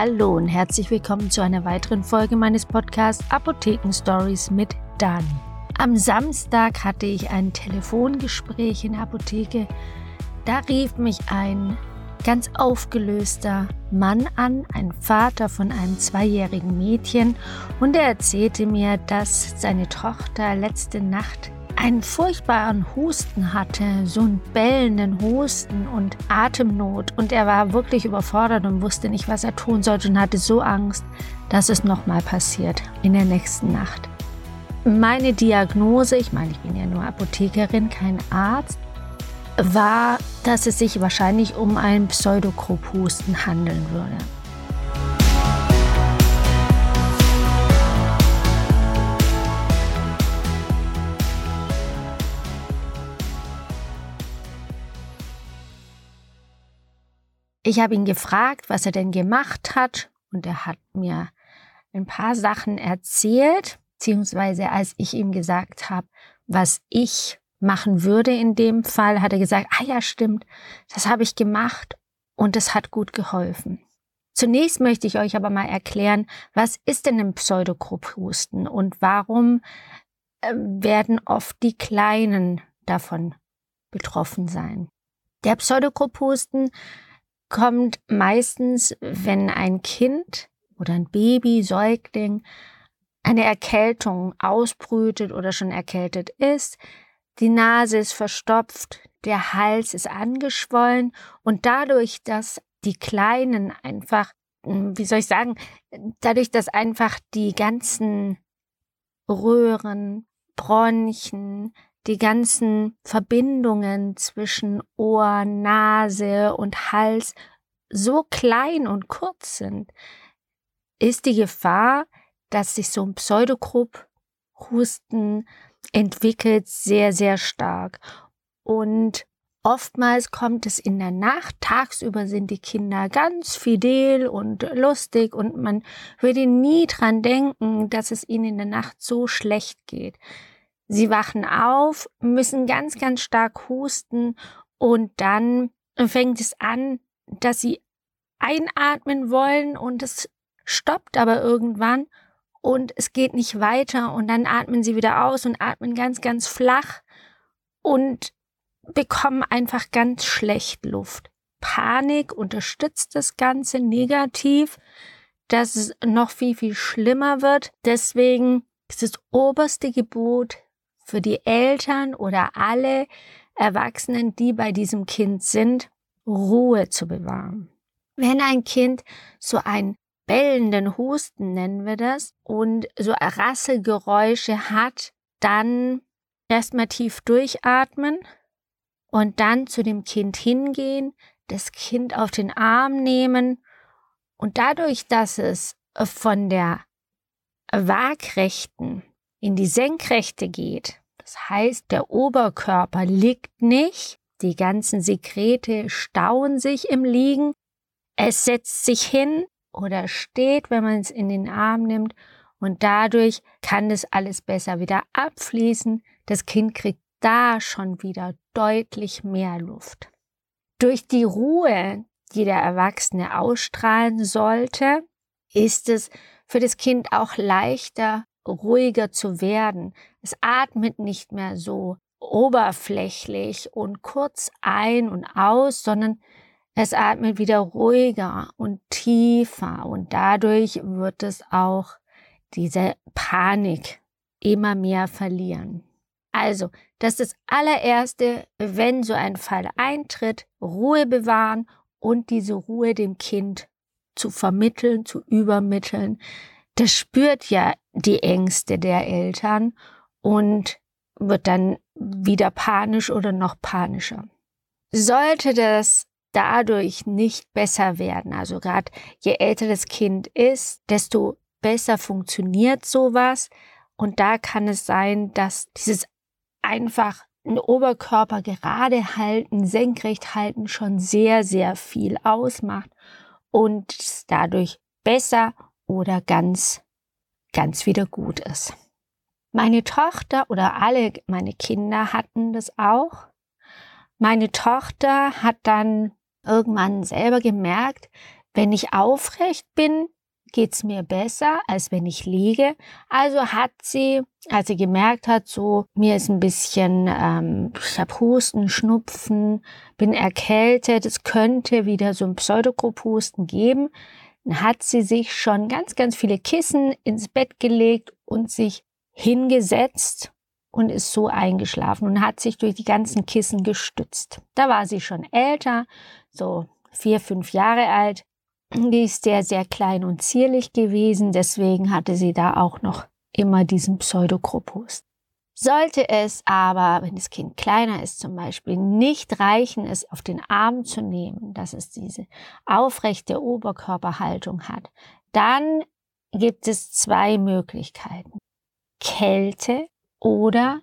Hallo und herzlich willkommen zu einer weiteren Folge meines Podcasts Apotheken Stories mit Dani. Am Samstag hatte ich ein Telefongespräch in der Apotheke. Da rief mich ein ganz aufgelöster Mann an, ein Vater von einem zweijährigen Mädchen, und er erzählte mir, dass seine Tochter letzte Nacht einen furchtbaren Husten hatte, so einen bellenden Husten und Atemnot. Und er war wirklich überfordert und wusste nicht, was er tun sollte und hatte so Angst, dass es nochmal passiert in der nächsten Nacht. Meine Diagnose, ich meine, ich bin ja nur Apothekerin, kein Arzt, war, dass es sich wahrscheinlich um einen Pseudokrophusten handeln würde. Ich habe ihn gefragt, was er denn gemacht hat und er hat mir ein paar Sachen erzählt, beziehungsweise als ich ihm gesagt habe, was ich machen würde in dem Fall, hat er gesagt, ah ja, stimmt, das habe ich gemacht und es hat gut geholfen. Zunächst möchte ich euch aber mal erklären, was ist denn ein Pseudogrupphusten und warum äh, werden oft die Kleinen davon betroffen sein. Der Pseudogrupphusten kommt meistens, wenn ein Kind oder ein Baby, Säugling eine Erkältung ausbrütet oder schon erkältet ist. Die Nase ist verstopft, der Hals ist angeschwollen und dadurch, dass die Kleinen einfach, hm, wie soll ich sagen, dadurch, dass einfach die ganzen Röhren, Bronchen, die ganzen Verbindungen zwischen Ohr, Nase und Hals so klein und kurz sind, ist die Gefahr, dass sich so ein Pseudogrupp-Husten entwickelt, sehr, sehr stark. Und oftmals kommt es in der Nacht, tagsüber sind die Kinder ganz fidel und lustig und man würde nie dran denken, dass es ihnen in der Nacht so schlecht geht. Sie wachen auf, müssen ganz, ganz stark husten und dann fängt es an, dass sie einatmen wollen und es stoppt aber irgendwann und es geht nicht weiter und dann atmen sie wieder aus und atmen ganz, ganz flach und bekommen einfach ganz schlecht Luft. Panik unterstützt das Ganze negativ, dass es noch viel, viel schlimmer wird. Deswegen ist das oberste Gebot für die Eltern oder alle Erwachsenen, die bei diesem Kind sind, Ruhe zu bewahren. Wenn ein Kind so einen bellenden Husten nennen wir das und so Rasselgeräusche hat, dann erstmal tief durchatmen und dann zu dem Kind hingehen, das Kind auf den Arm nehmen und dadurch, dass es von der waagrechten in die Senkrechte geht, das heißt, der Oberkörper liegt nicht, die ganzen Sekrete stauen sich im Liegen, es setzt sich hin oder steht, wenn man es in den Arm nimmt und dadurch kann das alles besser wieder abfließen. Das Kind kriegt da schon wieder deutlich mehr Luft. Durch die Ruhe, die der Erwachsene ausstrahlen sollte, ist es für das Kind auch leichter, ruhiger zu werden. Es atmet nicht mehr so oberflächlich und kurz ein und aus, sondern es atmet wieder ruhiger und tiefer und dadurch wird es auch diese Panik immer mehr verlieren. Also, das ist das allererste, wenn so ein Fall eintritt, Ruhe bewahren und diese Ruhe dem Kind zu vermitteln, zu übermitteln, das spürt ja die Ängste der Eltern und wird dann wieder panisch oder noch panischer. Sollte das dadurch nicht besser werden, also gerade je älter das Kind ist, desto besser funktioniert sowas und da kann es sein, dass dieses einfach den Oberkörper gerade halten, senkrecht halten schon sehr, sehr viel ausmacht und dadurch besser oder ganz, ganz wieder gut ist. Meine Tochter oder alle meine Kinder hatten das auch. Meine Tochter hat dann irgendwann selber gemerkt, Wenn ich aufrecht bin, geht's mir besser, als wenn ich liege. Also hat sie, als sie gemerkt hat, so mir ist ein bisschen, ähm, ich habe Husten, Schnupfen, bin erkältet, es könnte wieder so ein Pseudogrupphusten geben, hat sie sich schon ganz, ganz viele Kissen ins Bett gelegt und sich hingesetzt und ist so eingeschlafen und hat sich durch die ganzen Kissen gestützt. Da war sie schon älter, so vier, fünf Jahre alt. Die ist sehr, sehr klein und zierlich gewesen, deswegen hatte sie da auch noch immer diesen Pseudokropus. Sollte es aber, wenn das Kind kleiner ist zum Beispiel, nicht reichen, es auf den Arm zu nehmen, dass es diese aufrechte Oberkörperhaltung hat, dann gibt es zwei Möglichkeiten. Kälte oder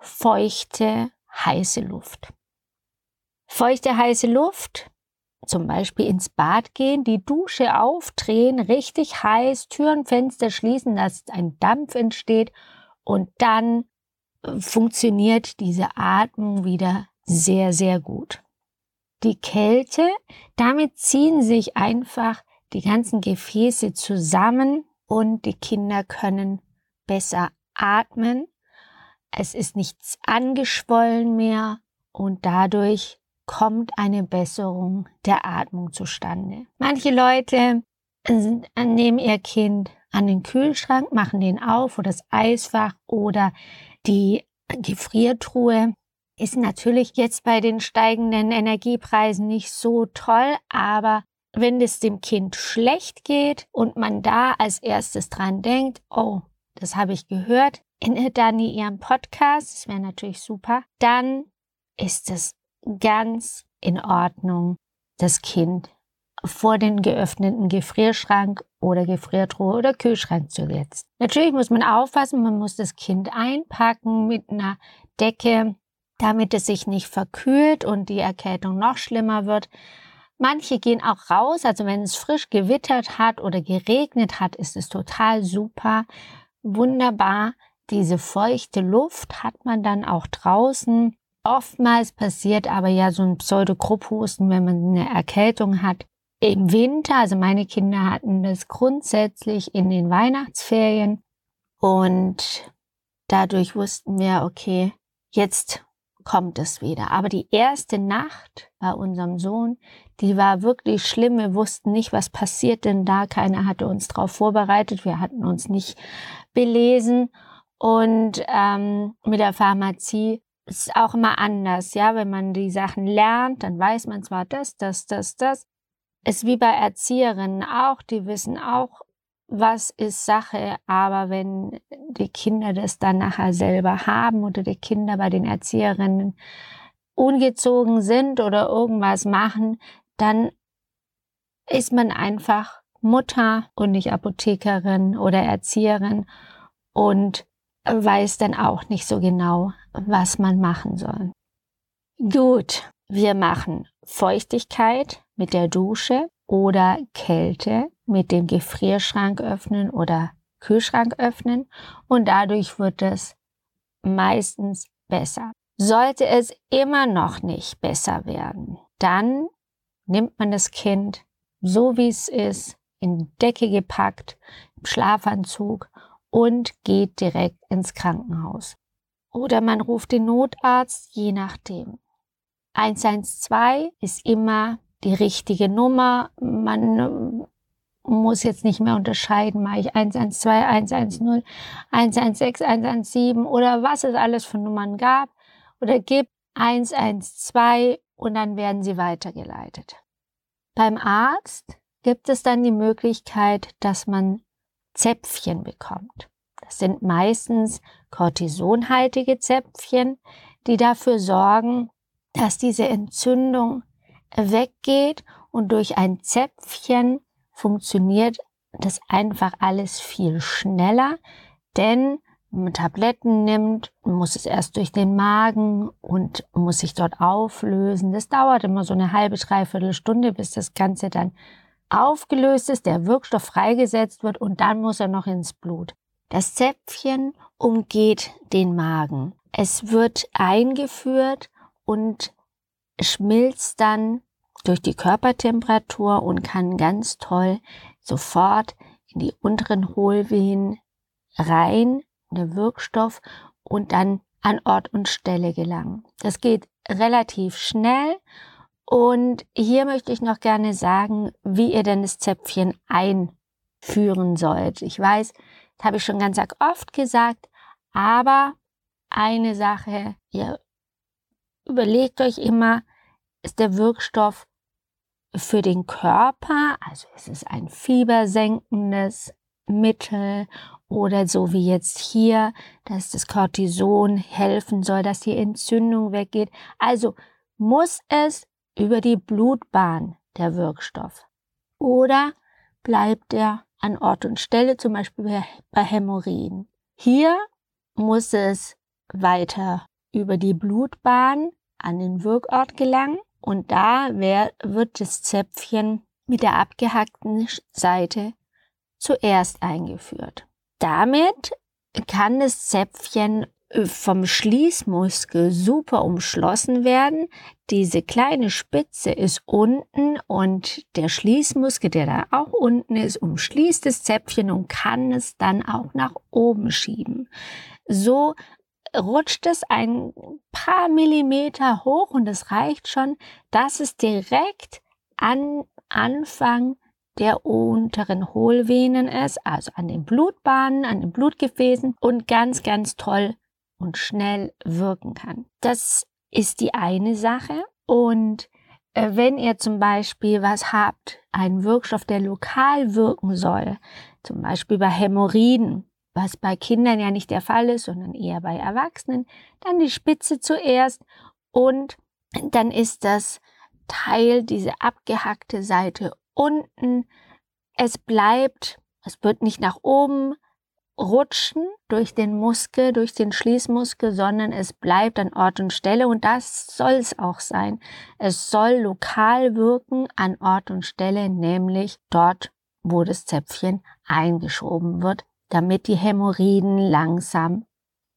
feuchte, heiße Luft. Feuchte, heiße Luft zum Beispiel ins Bad gehen, die Dusche aufdrehen, richtig heiß, Türen, Fenster schließen, dass ein Dampf entsteht und dann funktioniert diese Atmung wieder sehr, sehr gut. Die Kälte, damit ziehen sich einfach die ganzen Gefäße zusammen und die Kinder können besser atmen. Es ist nichts angeschwollen mehr und dadurch kommt eine Besserung der Atmung zustande. Manche Leute nehmen ihr Kind an den Kühlschrank, machen den auf oder das Eisfach oder die Gefriertruhe. Ist natürlich jetzt bei den steigenden Energiepreisen nicht so toll, aber wenn es dem Kind schlecht geht und man da als erstes dran denkt, oh, das habe ich gehört in Dani ihrem Podcast, das wäre natürlich super, dann ist es ganz in Ordnung, das Kind vor den geöffneten Gefrierschrank oder Gefriertruhe oder Kühlschrank zu setzen. Natürlich muss man aufpassen, man muss das Kind einpacken mit einer Decke, damit es sich nicht verkühlt und die Erkältung noch schlimmer wird. Manche gehen auch raus, also wenn es frisch gewittert hat oder geregnet hat, ist es total super, wunderbar. Diese feuchte Luft hat man dann auch draußen Oftmals passiert aber ja so ein Pseudogrupphusten, wenn man eine Erkältung hat. Im Winter, also meine Kinder hatten das grundsätzlich in den Weihnachtsferien und dadurch wussten wir, okay, jetzt kommt es wieder. Aber die erste Nacht bei unserem Sohn, die war wirklich schlimm. Wir wussten nicht, was passiert denn da. Keiner hatte uns darauf vorbereitet. Wir hatten uns nicht belesen. Und ähm, mit der Pharmazie ist auch immer anders, ja. Wenn man die Sachen lernt, dann weiß man zwar das, das, das, das. Ist wie bei Erzieherinnen auch, die wissen auch, was ist Sache, aber wenn die Kinder das dann nachher selber haben oder die Kinder bei den Erzieherinnen ungezogen sind oder irgendwas machen, dann ist man einfach Mutter und nicht Apothekerin oder Erzieherin und weiß dann auch nicht so genau, was man machen soll. Gut, wir machen Feuchtigkeit mit der Dusche oder Kälte mit dem Gefrierschrank öffnen oder Kühlschrank öffnen und dadurch wird es meistens besser. Sollte es immer noch nicht besser werden, dann nimmt man das Kind so wie es ist, in Decke gepackt, im Schlafanzug und geht direkt ins Krankenhaus. Oder man ruft den Notarzt, je nachdem. 112 ist immer die richtige Nummer. Man äh, muss jetzt nicht mehr unterscheiden, mache ich 112, 110, 116, 117 oder was es alles für Nummern gab oder gibt 112 und dann werden sie weitergeleitet. Beim Arzt gibt es dann die Möglichkeit, dass man Zäpfchen bekommt. Das sind meistens kortisonhaltige Zäpfchen, die dafür sorgen, dass diese Entzündung weggeht und durch ein Zäpfchen funktioniert das einfach alles viel schneller, denn wenn man Tabletten nimmt, muss es erst durch den Magen und muss sich dort auflösen. Das dauert immer so eine halbe, dreiviertel Stunde, bis das Ganze dann aufgelöst ist, der Wirkstoff freigesetzt wird und dann muss er noch ins Blut. Das Zäpfchen umgeht den Magen. Es wird eingeführt und schmilzt dann durch die Körpertemperatur und kann ganz toll sofort in die unteren Hohlvenen rein, der Wirkstoff und dann an Ort und Stelle gelangen. Das geht relativ schnell und hier möchte ich noch gerne sagen, wie ihr denn das Zäpfchen einführen sollt. Ich weiß, das habe ich schon ganz oft gesagt, aber eine Sache, ihr überlegt euch immer, ist der Wirkstoff für den Körper, also ist es ein fiebersenkendes Mittel oder so wie jetzt hier, dass das Cortison helfen soll, dass die Entzündung weggeht. Also muss es über die Blutbahn der Wirkstoff oder bleibt er an Ort und Stelle, zum Beispiel bei Hämorrhoiden. Hier muss es weiter über die Blutbahn an den Wirkort gelangen und da wird das Zäpfchen mit der abgehackten Seite zuerst eingeführt. Damit kann das Zäpfchen äh, vom Schließmuskel super umschlossen werden. Diese kleine Spitze ist unten und der Schließmuskel, der da auch unten ist, umschließt das Zäpfchen und kann es dann auch nach oben schieben. So rutscht es ein paar Millimeter hoch und es reicht schon, dass es direkt an Anfang der unteren Hohlvenen ist, also an den Blutbahnen, an den Blutgefäßen und ganz, ganz toll und schnell wirken kann. Das ist die eine Sache. Und äh, wenn ihr zum Beispiel was habt, einen Wirkstoff, der lokal wirken soll, zum Beispiel bei Hämorrhoiden, was bei Kindern ja nicht der Fall ist, sondern eher bei Erwachsenen, dann die Spitze zuerst und dann ist das Teil, diese abgehackte Seite unten. Es bleibt, es wird nicht nach oben rutschen durch den Muskel, durch den Schließmuskel, sondern es bleibt an Ort und Stelle und das soll es auch sein. Es soll lokal wirken an Ort und Stelle, nämlich dort, wo das Zäpfchen eingeschoben wird, damit die Hämorrhoiden langsam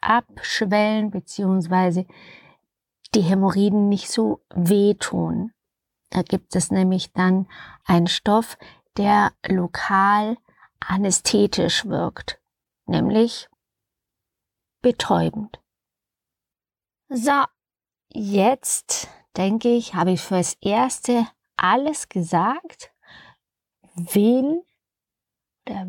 abschwellen bzw. die Hämorrhoiden nicht so wehtun. Da gibt es nämlich dann einen Stoff, der lokal anästhetisch wirkt, nämlich betäubend. So, jetzt denke ich, habe ich fürs Erste alles gesagt. Wen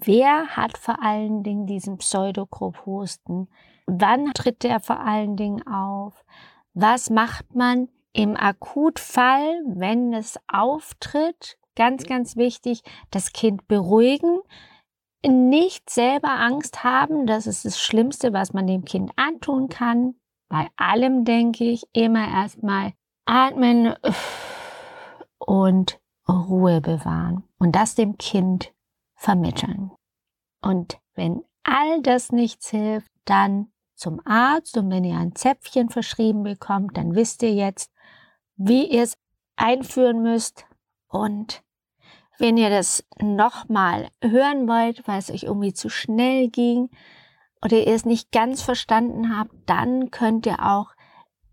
wer hat vor allen Dingen diesen Pseudokrophusten? Wann tritt der vor allen Dingen auf? Was macht man im Akutfall, wenn es auftritt? Ganz, ganz wichtig, das Kind beruhigen, nicht selber Angst haben, das ist das Schlimmste, was man dem Kind antun kann. Bei allem denke ich immer erstmal atmen und Ruhe bewahren und das dem Kind vermitteln. Und wenn all das nichts hilft, dann zum Arzt und wenn ihr ein Zäpfchen verschrieben bekommt, dann wisst ihr jetzt, wie ihr es einführen müsst und wenn ihr das nochmal hören wollt, weil es euch irgendwie zu schnell ging oder ihr es nicht ganz verstanden habt, dann könnt ihr auch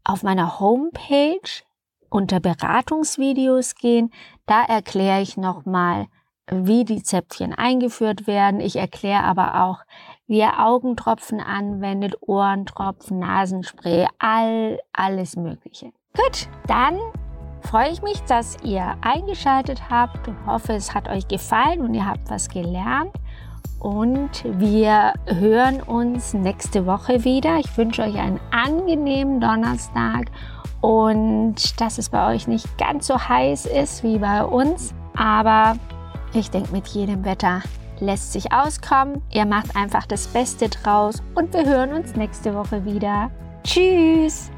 auf meiner Homepage unter Beratungsvideos gehen. Da erkläre ich nochmal, wie die Zäpfchen eingeführt werden. Ich erkläre aber auch, wie ihr Augentropfen anwendet, Ohrentropfen, Nasenspray, all, alles Mögliche. Gut, dann freue ich mich, dass ihr eingeschaltet habt und hoffe, es hat euch gefallen und ihr habt was gelernt. Und wir hören uns nächste Woche wieder. Ich wünsche euch einen angenehmen Donnerstag und dass es bei euch nicht ganz so heiß ist wie bei uns. Aber ich denke, mit jedem Wetter lässt sich auskommen. Ihr macht einfach das Beste draus und wir hören uns nächste Woche wieder. Tschüss!